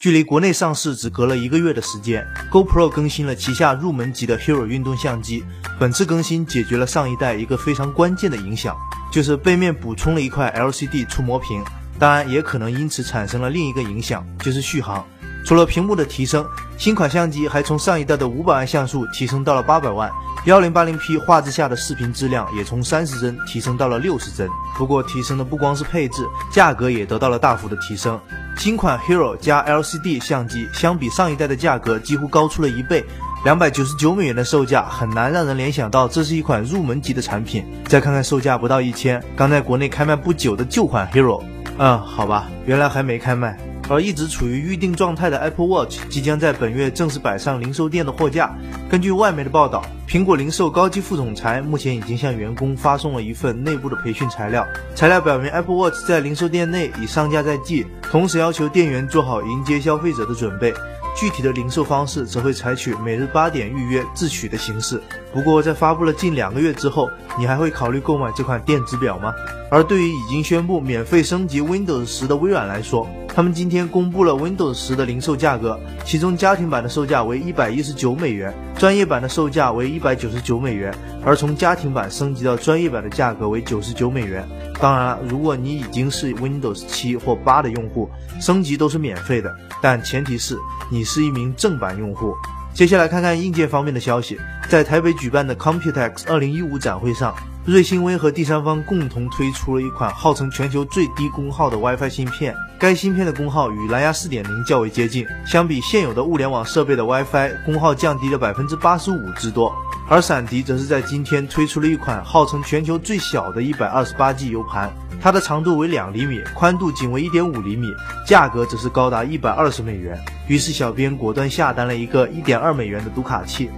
距离国内上市只隔了一个月的时间，GoPro 更新了旗下入门级的 Hero 运动相机。本次更新解决了上一代一个非常关键的影响，就是背面补充了一块 LCD 触摸屏。当然，也可能因此产生了另一个影响，就是续航。除了屏幕的提升，新款相机还从上一代的五百万像素提升到了八百万。幺零八零 P 画质下的视频质量也从三十帧提升到了六十帧。不过，提升的不光是配置，价格也得到了大幅的提升。新款 Hero 加 LCD 相机相比上一代的价格几乎高出了一倍，两百九十九美元的售价很难让人联想到这是一款入门级的产品。再看看售价不到一千，刚在国内开卖不久的旧款 Hero，嗯，好吧，原来还没开卖。而一直处于预定状态的 Apple Watch 即将在本月正式摆上零售店的货架。根据外媒的报道，苹果零售高级副总裁目前已经向员工发送了一份内部的培训材料。材料表明，Apple Watch 在零售店内已上架在即，同时要求店员做好迎接消费者的准备。具体的零售方式则会采取每日八点预约自取的形式。不过，在发布了近两个月之后，你还会考虑购买这款电子表吗？而对于已经宣布免费升级 Windows 十的微软来说，他们今天公布了 Windows 十的零售价格，其中家庭版的售价为一百一十九美元，专业版的售价为一百九十九美元，而从家庭版升级到专业版的价格为九十九美元。当然了，如果你已经是 Windows 七或八的用户，升级都是免费的，但前提是你是一名正版用户。接下来看看硬件方面的消息，在台北举办的 Computex 二零一五展会上。瑞信微和第三方共同推出了一款号称全球最低功耗的 WiFi 芯片。该芯片的功耗与蓝牙4.0较为接近，相比现有的物联网设备的 WiFi 功耗降低了百分之八十五之多。而闪迪则是在今天推出了一款号称全球最小的一百二十八 G U 盘，它的长度为两厘米，宽度仅为一点五厘米，价格则是高达一百二十美元。于是小编果断下单了一个一点二美元的读卡器。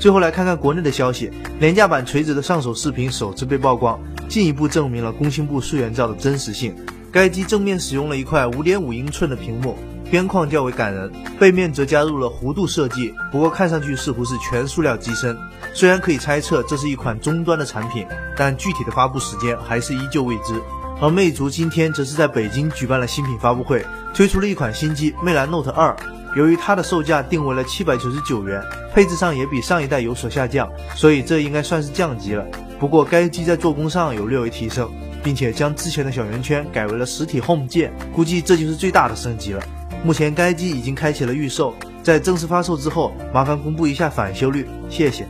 最后来看看国内的消息，廉价版锤子的上手视频首次被曝光，进一步证明了工信部素颜照的真实性。该机正面使用了一块五点五英寸的屏幕，边框较为感人，背面则加入了弧度设计，不过看上去似乎是全塑料机身。虽然可以猜测这是一款中端的产品，但具体的发布时间还是依旧未知。而魅族今天则是在北京举办了新品发布会，推出了一款新机魅蓝 Note 二。由于它的售价定为了七百九十九元，配置上也比上一代有所下降，所以这应该算是降级了。不过该机在做工上有略微提升，并且将之前的小圆圈改为了实体 Home 键，估计这就是最大的升级了。目前该机已经开启了预售，在正式发售之后，麻烦公布一下返修率，谢谢。